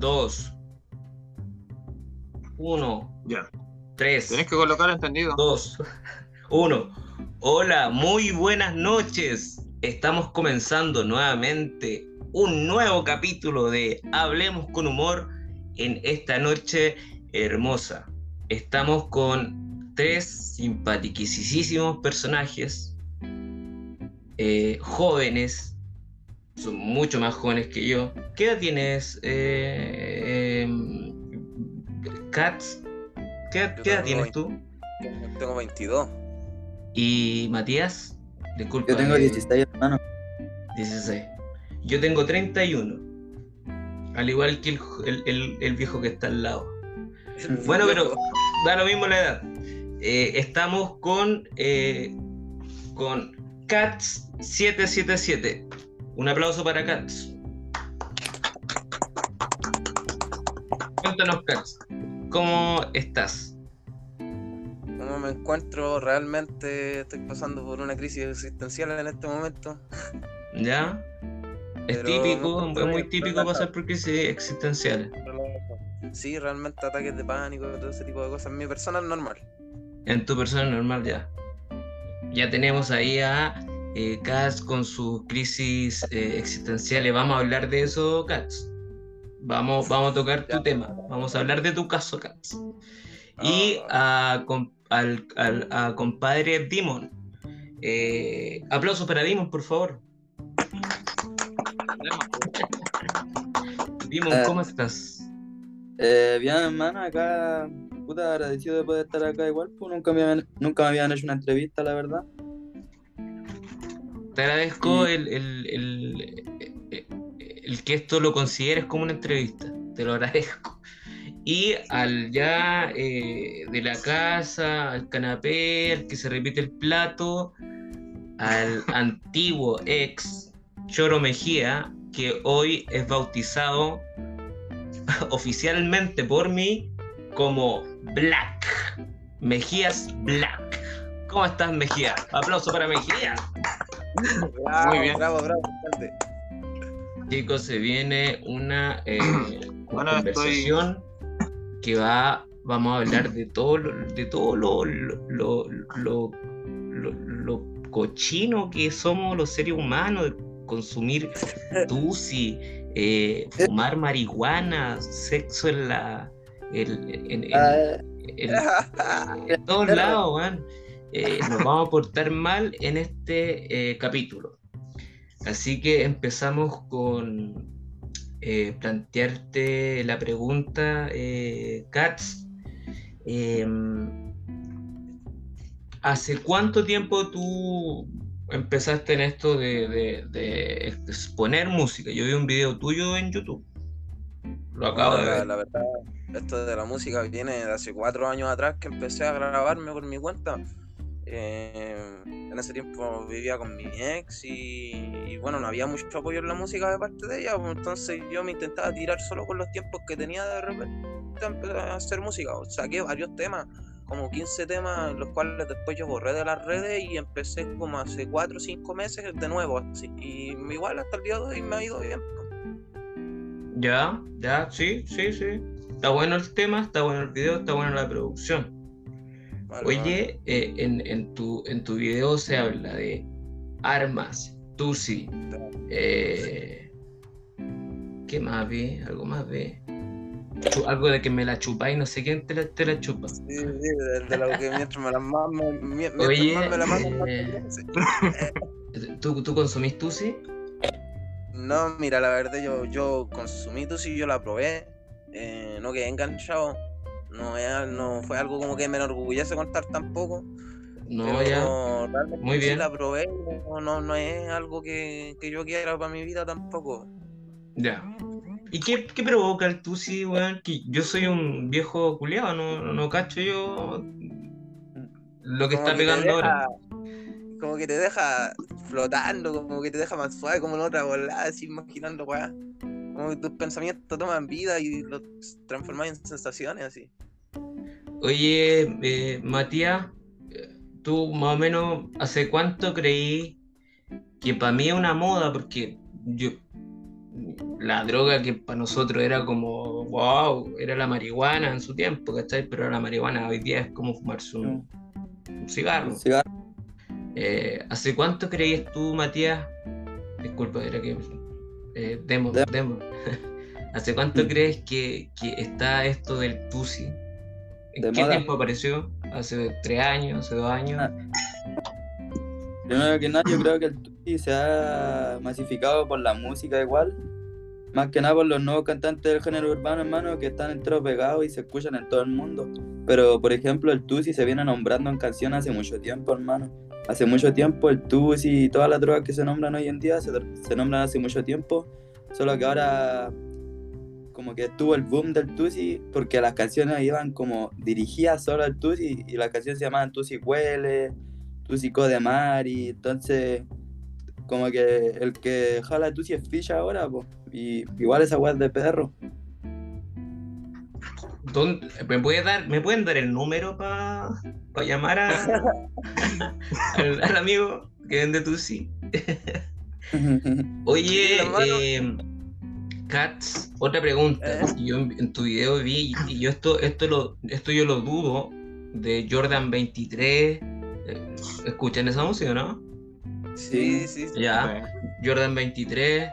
2, 1, Ya. 3, Tenés que colocar entendido. 2, 1. Hola, muy buenas noches. Estamos comenzando nuevamente un nuevo capítulo de Hablemos con Humor en esta noche hermosa. Estamos con tres simpaticísimos personajes, eh, jóvenes, son mucho más jóvenes que yo. ¿Qué edad tienes, eh, eh, Katz? ¿Qué, qué edad tienes tú? Tengo 22. Y Matías, disculpa. Yo tengo eh, 16 hermanos. 16. Yo tengo 31. Al igual que el, el- el- el viejo que está al lado. Bueno, pero da lo mismo la edad. Eh, estamos con, eh, con Cats777. Un aplauso para Cats. Cuéntanos, Cats. ¿Cómo estás? ¿Cómo me encuentro? Realmente estoy pasando por una crisis existencial en este momento. ¿Ya? Es Pero típico, es muy típico pasar por crisis existenciales. Sí, realmente ataques de pánico, todo ese tipo de cosas. Mi persona es normal. En tu persona normal ya. Ya tenemos ahí a eh, Katz con sus crisis eh, existenciales. Vamos a hablar de eso, Katz. Vamos, vamos a tocar tu tema. Vamos a hablar de tu caso, Katz. Y a, com- al, al- a compadre Dimon. Eh, aplausos para Dimon, por favor. Dimon, Eh. ¿cómo estás? Eh, bien, hermano, acá, puta, agradecido de poder estar acá igual, pues nunca me habían, nunca me habían hecho una entrevista, la verdad. Te agradezco Y- el, el- el- el- el que esto lo consideres como una entrevista. Te lo agradezco. Y al ya eh, de la casa, al canapé, al que se repite el plato, al antiguo ex Choro Mejía, que hoy es bautizado oficialmente por mí como Black. Mejías Black. ¿Cómo estás, Mejía? Aplauso para Mejía. Bravo, Muy bien. Bravo, bravo. grande. Chicos, se viene una eh, Bueno, conversación que va, vamos a hablar de todo lo, de todo lo, lo, lo, lo- lo cochino que somos los seres humanos, de consumir tusi, eh, fumar marihuana, sexo en la en, en- en- Ah, en- en todos lados, weón. Eh, nos vamos a portar mal en este eh, capítulo. Así que empezamos con eh, plantearte la pregunta, eh, Katz. Em, ¿Hace cuánto tiempo tú empezaste en esto de, de- de exponer música? Yo vi un video tuyo en YouTube. Lo acabo de la, ver. la verdad, esto de la música viene de hace cuatro años atrás que empecé a grabarme por mi cuenta. En ese tiempo vivía con mi ex y, bueno, no había mucho apoyo en la música de parte de ella, pues, entonces yo me intentaba tirar solo con los tiempos que tenía de repente a hacer música. Saqué varios temas, como 15 temas, los cuales después yo borré de las redes y empecé como hace 4 o 5 meses de nuevo, así. Y igual hasta el día de hoy me ha ido bien. Ya, ya, sí, sí, sí. Está bueno el tema, está bueno el video, está buena la producción. Vale, Oye, eh, en, en tu, en tu video se habla de armas, tusi, eh, ¿qué más ve? ¿Algo más ve? Algo de que me la chupáis, no sé quién te la, te la chupa. Sí, sí, de, de lo que mientras me la mientras Oye, más me la mamo, más eh. ¿Tú, tú consumís tusi? No, mira, la verdad, yo, yo consumí tu sí, yo la probé, eh, no quedé enganchado, no, es- no fue algo como que me enorgullece contar tampoco. No, pero ya. realmente Muy sí bien. la probé, no, no, no es algo que, que yo quiera para mi vida tampoco. Ya. ¿Y qué, qué provoca el tusi, weón? Que yo soy un viejo culiado, no, no cacho yo lo que Como está pegando ahora. Como que te deja flotando, como que te deja más suave, como la otra volada, así imaginando, weá. Como que tus pensamientos toman vida y los transforman en sensaciones, así. Oye, eh, Matías, tú más o menos, ¿hace cuánto creí que para mí es una moda? Porque yo, la droga que para nosotros era como, wow, era la marihuana en su tiempo, ¿cachai? Pero la marihuana hoy día es como fumarse un, un cigarro. Un cigarro. Eh, ¿Hace cuánto creías tú, Matías? Disculpa, era que. Eh, demo, Demo. ¿Hace cuánto Mm. crees que, que está esto del Tusi? ¿En De qué moda. tiempo apareció? ¿Hace tres años? ¿Hace dos años? Ah. Primero que nada, yo creo que el Tusi se ha masificado por la música igual. Más que nada por los nuevos cantantes del género urbano, hermano, que están enteros pegados y se escuchan en todo el mundo. Pero, por ejemplo, el Tusi se viene nombrando en canciones hace mucho tiempo, hermano. Hace mucho tiempo el Tusi y todas las drogas que se nombran hoy en día se, nombran hace mucho tiempo. Solo que ahora como que tuvo el boom del Tusi porque las canciones iban como dirigidas solo al Tusi y las canciones se llamaban Tusi Huele, Tusi de Mari, entonces como que el que jala Tusi es ficha ahora, po. y igual esa weá es de perro. ¿Dónde- ¿Me, puede dar, ¿Me pueden dar el número para llamar a, al, al amigo que vende Tusi? Oye, eh, Katz, otra pregunta. Eh. Yo en, en tu video vi, y yo esto, esto, lo, esto yo lo dudo, de Jordan 23. eh, ¿Escuchan esa música, no? Sí, sí, sí. Ya, Jordan 23,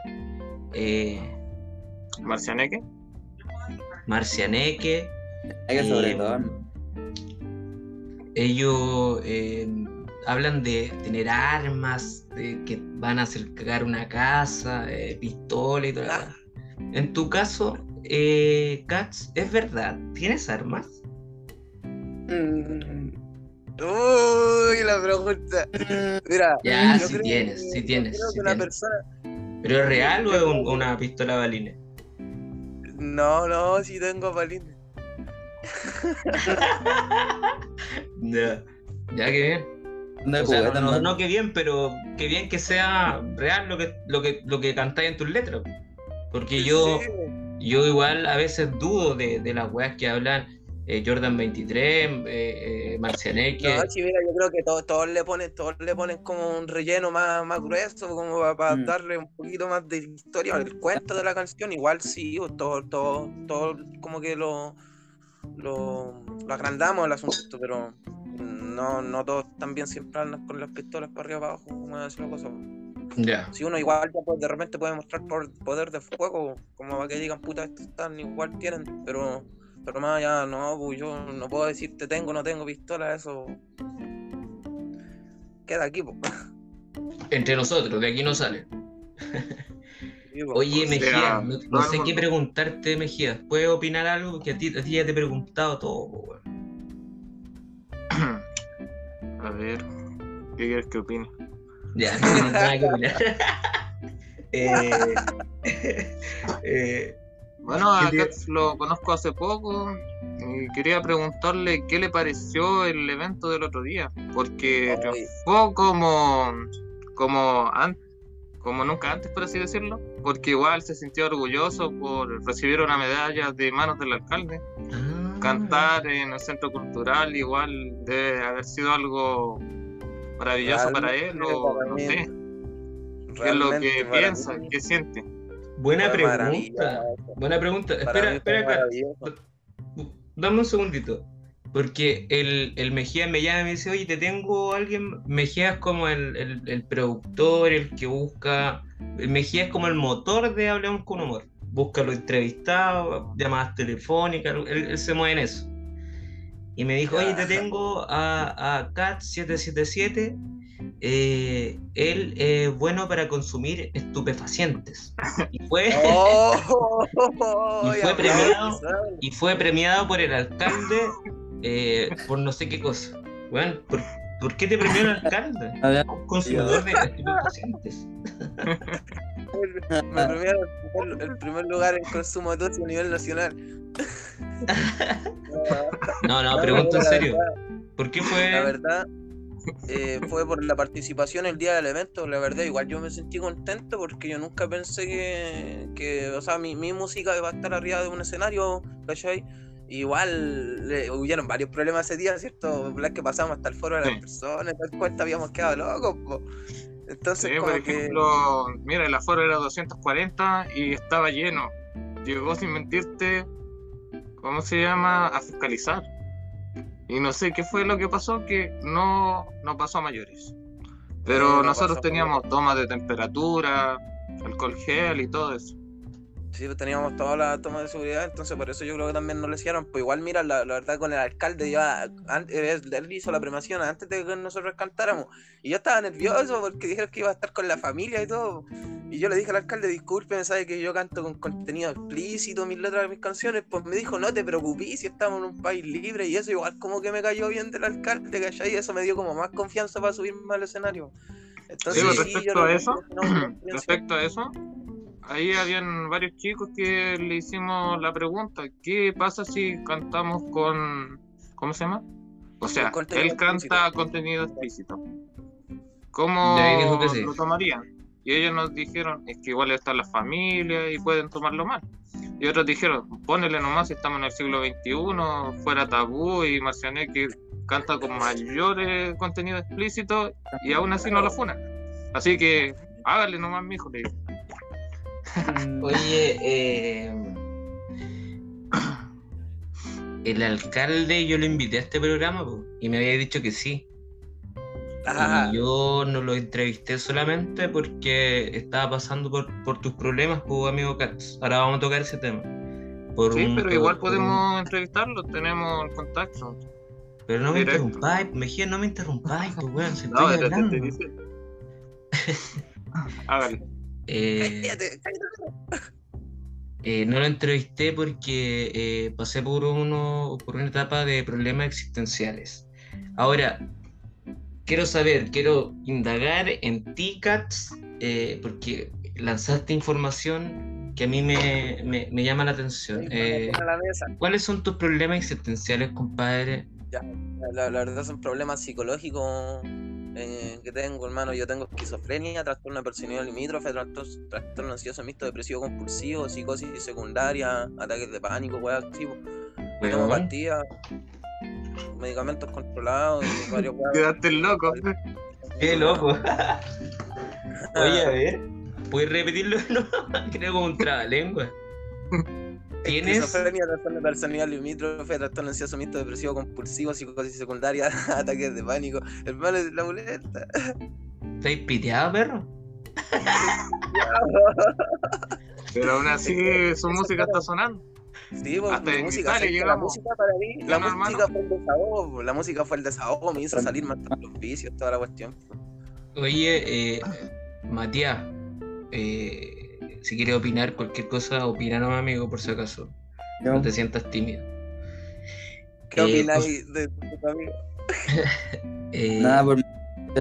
eh, Marcianeque. Marcianeque. Hay que sobre eh, todo. Ellos eh, hablan de tener armas, de que van a hacer cagar una casa, eh, pistola y todo. lo Ah. En tu caso, eh, Katz, ¿es verdad? ¿Tienes armas? Mm, Uy, la pregunta. Mira, Ya, yo sí creo tienes, que- sí tienes, sí persona. ¿Pero es real o es un- una pistola balines? No, no, sí tengo balines. Ya, ya que bien. O sea, no, no, no que bien, pero que bien que sea real lo que, lo que, lo que cantáis en tus letras. Porque yo, Sí. yo igual a veces dudo de, de las weas que hablan eh, Jordan 23, eh, eh, Marcianeque. No, sí, mira, yo creo que todos, todos le ponen, todos le ponen como un relleno más, más grueso, como para, Mm. darle un poquito más de historia al cuento de la canción. Igual sí, pues, todo, todo, todo como que lo, lo, lo agrandamos el asunto, pero no, no todos también siempre andan con las pistolas para arriba para abajo, como decir la cosa. Ya. Si uno igual ya de repente puede mostrar por poder de fuego, como para que digan, puta, estos están igual tienen, pero, pero más allá no, pues yo no puedo decirte tengo o no tengo pistola, eso queda aquí, pues. Entre nosotros, de aquí no sale. Oye, o Mejía, sea, no, sé qué preguntarte, Mejía. ¿Puedes opinar algo? Que a ti, a ti ya te he preguntado todo, po. A ver, ¿qué quieres que opine? Ya, no tienes nada que opinar. eh, eh, Bueno, a ¿Qué te- Katz lo conozco hace poco y quería preguntarle qué le pareció el evento del otro día, porque triunfó como, como, an- como nunca antes, por así decirlo, porque igual se sintió orgulloso por recibir una medalla de manos del alcalde. ah, Cantar en el centro cultural igual debe haber sido algo maravilloso para él, o para no sé, qué es lo que piensa, mí qué siente. Buena fue pregunta. Buena pregunta. Para Espera, espera acá. Dame un segundito. Porque el, el Mejía me llama y me dice, oye, te tengo alguien. Mejía es como el, el- el productor, el que busca. El Mejía es como el motor de Hablemos con Humor. Busca los entrevistados, llamadas telefónicas, él, él se mueve en eso. Y me dijo, oye, te tengo a, a Cat777. eh, él es bueno para consumir estupefacientes. Y fue. Oh, Y fue ya, premiado. y fue premiado por el alcalde eh, por no sé qué cosa. Bueno, ¿por, por qué te premió el alcalde? A ver, Un consumidor de estupefacientes. Me premiaron el, el primer lugar en consumo de a nivel nacional. No, no, pregunto en la serio. ¿Por qué La fue? verdad, eh, fue por la participación el día del evento. La verdad, igual yo me sentí contento porque yo nunca pensé que, que o sea, mi, mi música iba a estar arriba de un escenario, ¿cachai? Igual hubieron varios problemas ese día, ¿cierto? La que pasamos hasta el foro de las Sí. personas, tal cuenta, habíamos quedado locos. po. Entonces, Sí, por que- ejemplo, mira, el aforo era 240 y estaba lleno. Llegó sin mentirte, ¿cómo se llama? A fiscalizar. Y no sé qué fue lo que pasó, que no, no pasó a mayores. Pero Sí, no nosotros teníamos tomas de temperatura, alcohol gel y todo eso. Sí, pues teníamos todas las tomas de seguridad, entonces por eso yo creo que también no lo hicieron. Pues igual, mira, la, la verdad con el alcalde, ya, an- él, hizo la premación antes de que nosotros cantáramos. Y yo estaba nervioso porque dijeron que iba a estar con la familia y todo. Y yo le dije al alcalde, disculpe, sabe que yo canto con contenido explícito, mis letras de mis canciones. Pues me dijo, no te preocupes si estamos en un país libre. Y eso igual como que me cayó bien del alcalde, ¿cachai? Y eso me dio como más confianza para subirme al escenario. Entonces, Sí, sí, respecto yo no- a eso, no- no- no- Respecto a eso, ahí habían varios chicos que le hicimos la pregunta, ¿qué pasa si cantamos con, ¿cómo se llama? O sea, él canta explícito. contenido explícito. ¿Cómo sí. lo tomarían? Y ellos nos dijeron, es que igual están las familias y pueden tomarlo mal. Y otros dijeron, ponele nomás, estamos en el siglo XXI, fuera tabú y Marciané que canta con mayores contenido explícito y aún así no lo funan. Así que hágale nomás, mijo. le digo. Oye, eh, el alcalde yo lo invité a este programa po, y me había dicho que sí. Ah, yo no lo entrevisté solamente porque estaba pasando por, por tus problemas, pues, amigo Katz. Ahora vamos a tocar ese tema. Por Sí, un- pero igual por un- podemos entrevistarlo, tenemos el contacto. Pero no me interrumpáis, Mejía, no me interrumpáis, pues, weón, si No, estoy te- te. Hágale. Eh, cállate, cállate. eh, no lo entrevisté porque eh, pasé por, uno, por una etapa de problemas existenciales. Ahora, quiero saber, quiero indagar en ti, Katz, eh, porque lanzaste información que a mí me, me- me llama la atención. ¿Cuáles son tus problemas existenciales, compadre? La, la verdad son problemas psicológicos eh, que tengo, hermano. Yo tengo esquizofrenia, trastorno de personalidad limítrofe, trastorno, trastorno ansioso mixto depresivo compulsivo, psicosis secundaria, ataques de pánico, weas así. pastillas, medicamentos controlados y varios weas. Quedaste loco. Qué loco. Oye, a ver, ¿puedes repetirlo? No, creo como un trabalengua. ¿Tienes? Esquizofrenia, trastorno de personalidad limítrofe, trastorno ansioso mixto depresivo compulsivo, psicosis secundaria, ataques de pánico. Hermano, es la boleta. ¿Estáis piteado, perro? Pero aún así su música está sonando. Sí, pues, Hasta mi música, la música para mí, la ¿No, música hermano? fue el desahogo, la música fue el desahogo, me hizo salir más de los vicios, toda la cuestión. Oye, eh, Matías, eh, si quieres opinar cualquier cosa, opina nomás, amigo, por si acaso. No te sientas tímido. ¿Qué Eh, opináis de tu amigo? Eh, Nada, por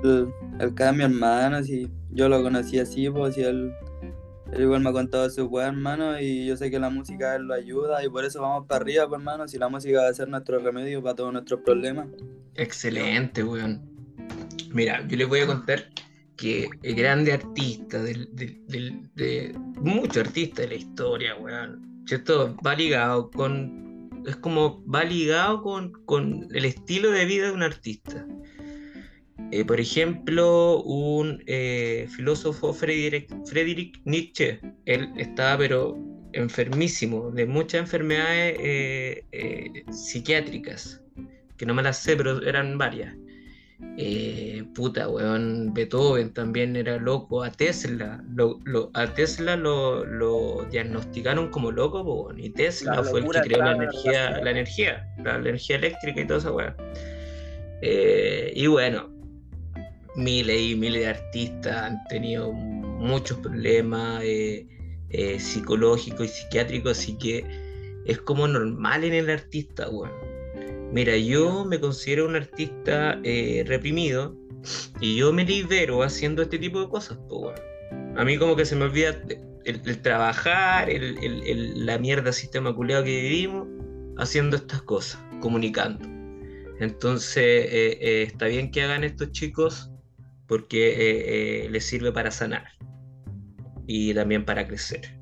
el, el cada mi hermano, si yo lo conocí así, pues si él, él igual me ha contado su weá, hermano, y yo sé que la música a él lo ayuda, y por eso vamos para arriba, pues, hermano, si la música va a ser nuestro remedio para todos nuestros problemas. Excelente, weón. Mira, yo les voy a contar que el grande artista del, del- del- de muchos artistas de la historia, weón. ¿Cierto? Va ligado con. Es como va ligado con, con el estilo de vida de un artista. Eh, por ejemplo, un eh, filósofo Friedrich, Nietzsche, él estaba pero enfermísimo de muchas enfermedades eh, psiquiátricas, que no me las sé, pero eran varias. Eh, puta, weón, Beethoven también era loco, a Tesla, lo, lo- a Tesla lo, lo diagnosticaron como loco, weón, y Tesla La fue el que creó la energía, la- la energía, la, energía eléctrica y toda esa weá. Eh, y bueno, miles y miles de artistas han tenido muchos problemas eh, psicológicos y psiquiátricos, así que es como normal en el artista, weón. Mira, yo me considero un artista eh, reprimido y yo me libero haciendo este tipo de cosas, weón. A mí como que se me olvida el, trabajar, el, la mierda sistema culeado que vivimos, haciendo estas cosas, comunicando. Entonces, eh, eh, está bien que hagan estos chicos porque les sirve para sanar y también para crecer.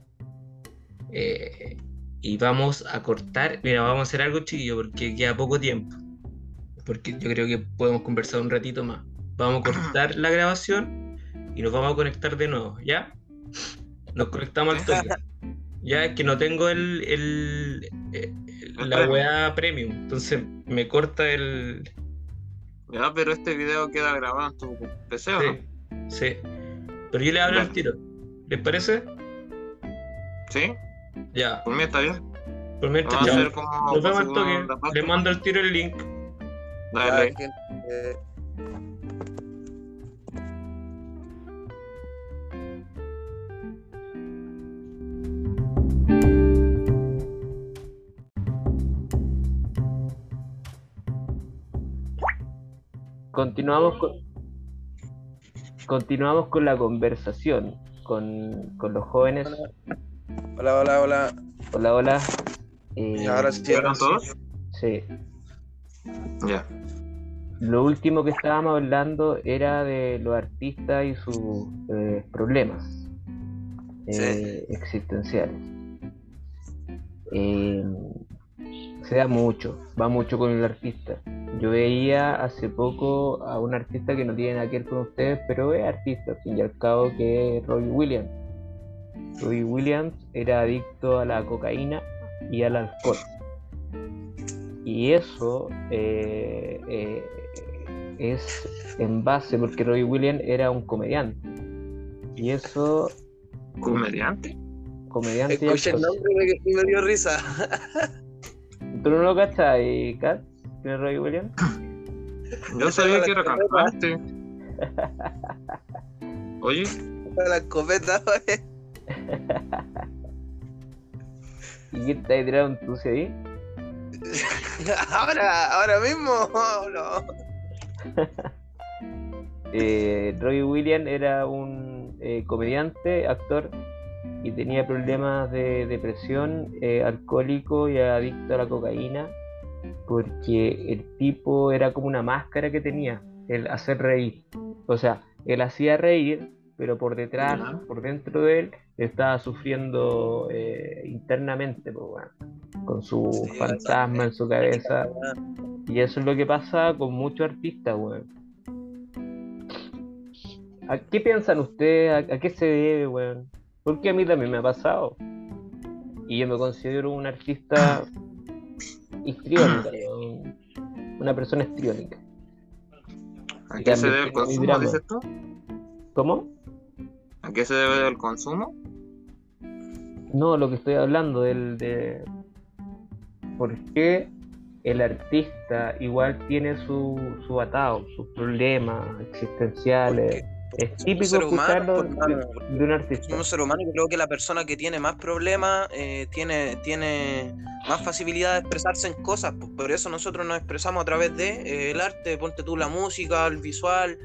Y vamos a cortar, mira, vamos a hacer algo chiquillo porque queda poco tiempo. Porque yo creo que podemos conversar un ratito más. Vamos a cortar la grabación y nos vamos a conectar de nuevo, ¿ya? Nos conectamos al toque. Ya es que no tengo el, el, la weá premium, entonces me corta el. Ya, pero este video queda grabado en tu PC, ¿o no? Sí. Pero yo le hablo al tiro. ¿Les parece? ¿Sí? Ya. Por mí está bien. Por. Nos vemos al toque. pausa. Le mando al tiro el link. Dale. Continuamos con, continuamos con la conversación con, con los jóvenes. Hola, hola, hola. Hola, hola. Eh, Y ahora sí, ¿Llegaron todos? sí. Ya. Lo último que estábamos hablando era de los artistas y sus eh, problemas eh, existenciales. Eh, se da mucho, va mucho con el artista. Yo veía hace poco a un artista que no tiene nada que ver con ustedes, pero es artista, al fin y al cabo, que es Robbie Williams. Robbie Williams era adicto a la cocaína y al alcohol. Y eso eh, eh, es en base, porque Robbie Williams era un comediante. Y eso, ¿Comediante? comediante y Escuché el nombre y me, dio risa. ¿Tú no lo cachas, y Kat? ¿Quién es Robbie Williams? Yo sabía que era cantante. Oye, La escopeta, oye. ¿Y quién te un tuce ahí? Ahora, ahora mismo. No. Eh, Robbie Williams era un eh, comediante, actor, y tenía problemas de depresión, eh, alcohólico y adicto a la cocaína, porque el tipo era como una máscara que tenía, el hacer reír. O sea, él hacía reír, pero por detrás, por dentro de él, estaba sufriendo eh, internamente, pues, bueno, con su Sí, fantasma en su cabeza. Y eso es lo que pasa con muchos artistas, weón. ¿A qué piensan ustedes? ¿A, a qué se debe, weón? Porque a mí también me ha pasado. Y yo me considero un artista histriónica, weón. Una persona histriónica. ¿a qué se debe el consumo, dices tú? ¿Cómo? ¿A qué se debe el consumo? No, lo que estoy hablando del de por qué el artista igual tiene su, su atado, sus problemas existenciales. Porque Es típico escucharlo de, de un artista. Somos seres humanos y creo que la persona que tiene más problemas eh, tiene, tiene más facilidad de expresarse en cosas. pues, por eso nosotros nos expresamos a través de eh, el arte, ponte tú la música, el visual.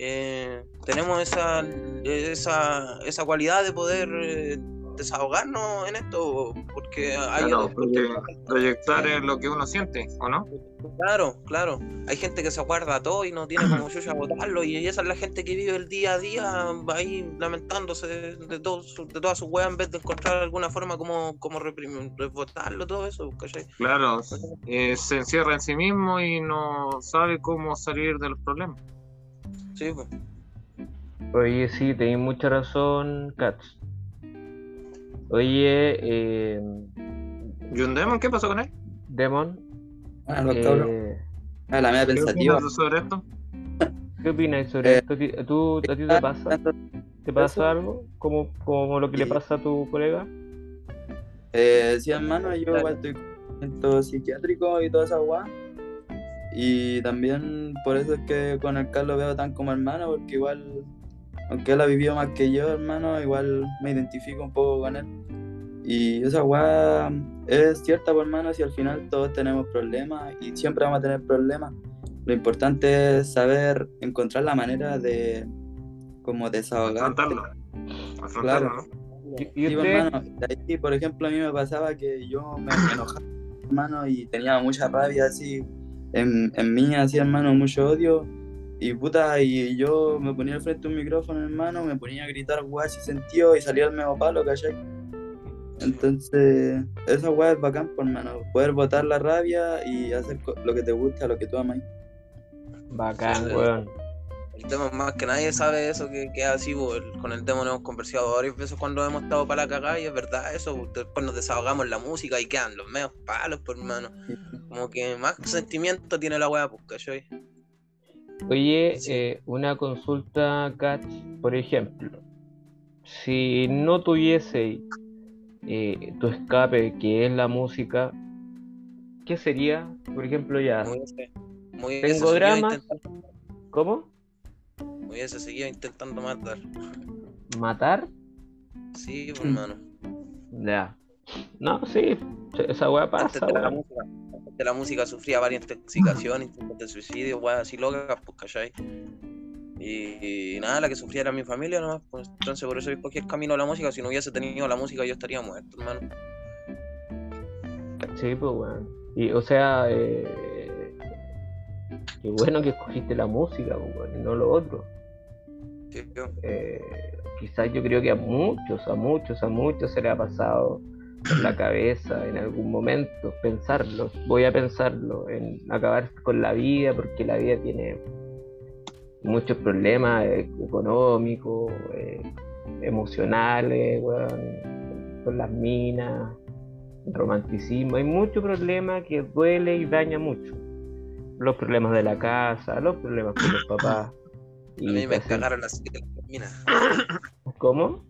Eh, tenemos esa, esa, esa cualidad de poder eh, desahogarnos en esto, porque hay Claro, proyectar es lo que uno siente, ¿o no? Claro, claro. Hay gente que se aguarda todo y no tiene como chucha botarlo. Y esa es la gente que vive el día a día ahí lamentándose de, todo su- de toda su weá en vez de encontrar alguna forma como, como reprimir, botarlo, todo eso, ¿cachai? Claro, eh, se encierra en sí mismo y no sabe cómo salir de los problemas. Sí, pues. Oye, sí, tenéis mucha razón, Katz. Oye, eh, ¿Y un Demon qué pasó con él? Demon, Ah, cabros. eh, Ah, la media ¿Qué pensativa. opinas sobre esto? ¿qué opinas sobre Eh, esto? ¿Ti- ¿Tú, ¿A ti te pasa? ¿Te pasa algo? ¿Como, como lo que le pasa a tu colega? Eh, sí, hermano, yo igual estoy con tratamiento psiquiátrico y toda esa guá. Y también por eso es que con el Carlos veo tan como hermano, porque igual, aunque él ha vivido más que yo, hermano, igual me identifico un poco con él. Y esa weá es cierta, pues, hermano, si al final todos tenemos problemas y siempre vamos a tener problemas. Lo importante es saber encontrar la manera de como. Afrontarlo, Claro. ¿no? ¿Y, y Sí, usted? hermano, de ahí, por ejemplo, a mí me pasaba que yo me enojaba, hermano, y tenía mucha rabia así en, en mí, así, hermano, mucho odio. Y puta, y yo me ponía al frente de un micrófono, hermano, me ponía a gritar guay sin sentido y salía el medio palo, ¿cachai? Entonces, esa weá es bacán, pues, hermano, poder botar la rabia y hacer lo que te gusta, lo que tú amas. Bacán, weón. El tema más que nadie sabe eso que, que es así, po, el- con el demo hemos conversado varias veces cuando hemos estado para la cagada y es verdad eso, po, después nos desahogamos en la música y quedan los medios palos, por hermano. Como que más sentimiento tiene la weá, pues, ¿cachai? Oye, Sí. eh, una consulta, Kat, por ejemplo, si no tuviese eh, tu escape, que es la música, ¿qué sería? Por ejemplo, ya, Tengo intentando- ¿cómo? Hubiese seguido intentando matar. ¿Matar? Sí, pues, Mm. hermano. Ya. No, sí, esa weá Antes pasa, de la música, antes de la música sufría varias intoxicaciones, intentos de suicidio, weas así locas, pues, ¿cachai? Y, y nada, la que sufría era mi familia nomás, pues entonces por eso escogí el camino de la música. Si no hubiese tenido la música, yo estaría muerto, hermano. Sí, pues weón. Y, o sea, eh, qué bueno que escogiste la música, pues, weón, y no lo otro. Sí, eh, quizás yo creo que a muchos, a muchos, a muchos se le ha pasado por la cabeza en algún momento pensarlo. Voy a pensarlo en acabar con la vida porque la vida tiene muchos problemas eh, económicos, eh, emocionales, con las minas, romanticismo. Hay mucho problema que duele y daña mucho. Los problemas de la casa, los problemas con los papás. A mí me cagaron las minas. ¿Cómo?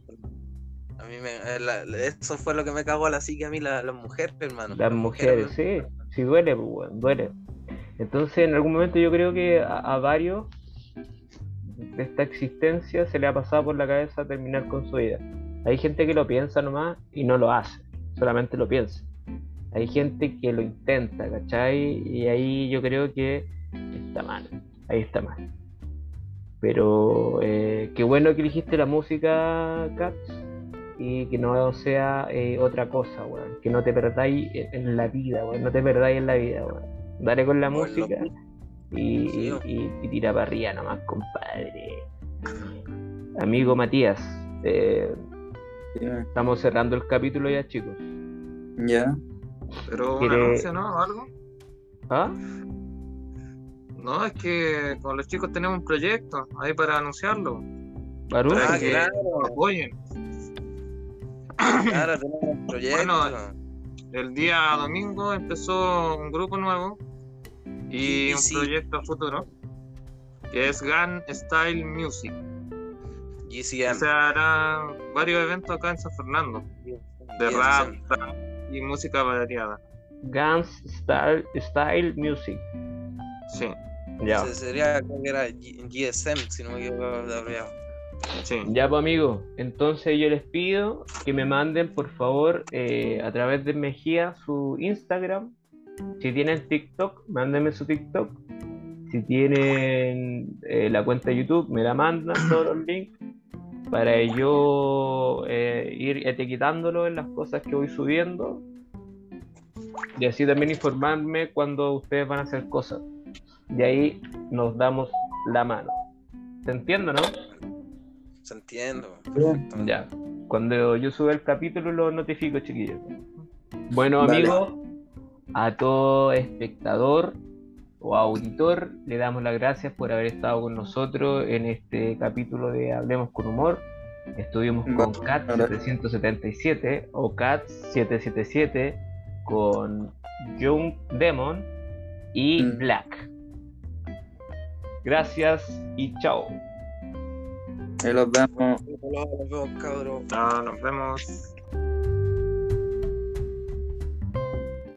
A mí me, eh, la- la- eso fue lo que me cagó a la psique a mí, la- las mujeres, hermano. Las mujeres, sí, sí duele, pues, duele. Entonces, en algún momento yo creo que a, a varios de esta existencia se le ha pasado por la cabeza terminar con su vida. Hay gente que lo piensa nomás y no lo hace, solamente lo piensa. Hay gente que lo intenta, ¿cachai? Y ahí yo creo que está mal, ahí está mal. Pero eh, qué bueno que elegiste la música, Kat, y que no sea eh, otra cosa, weón. Que no te perdáis en, la vida, weón. No te perdáis en la vida, weón. Dale con la música y, Sí, y- tira para arriba nomás, compadre. Amigo Matías, eh, estamos cerrando el capítulo ya, chicos. Ya. Pero un ¿Quiere- anuncio, ¿no? ¿Ah? No, es que con los chicos tenemos un proyecto ahí para anunciarlo. Para Ah, que claro. nos apoyen. Claro, tenemos un proyecto. Bueno, El día domingo empezó un grupo nuevo y un GBC. proyecto a futuro que es Gun Style Music. GCM. Se harán varios eventos acá en San Fernando de rap, y música variada. Guns Style, Style Music. Sí, Ya. Sería, creo que era GSM, si no me equivoco sí. Ya, pues amigo, entonces yo les pido que me manden, por favor, eh, a través de Mejía su Instagram. Si tienen TikTok, mándenme su TikTok. Si tienen eh, la cuenta de YouTube, me la mandan todos los links para yo eh, ir etiquetándolo en las cosas que voy subiendo. Y así también informarme cuando ustedes van a hacer cosas. De ahí nos damos la mano. ¿Se entiende, no? Se entiende. Ya. Cuando yo suba el capítulo lo notifico, chiquillos. Bueno, Vale. amigos, a todo espectador o auditor le damos las gracias por haber estado con nosotros en este capítulo de Hablemos con Humor. Estuvimos con. Cat 777 o Cat 777 con Young Demon y Mm. Black. Gracias y chao. Ahí los vemos. Nos vemos, cabros. Nos vemos.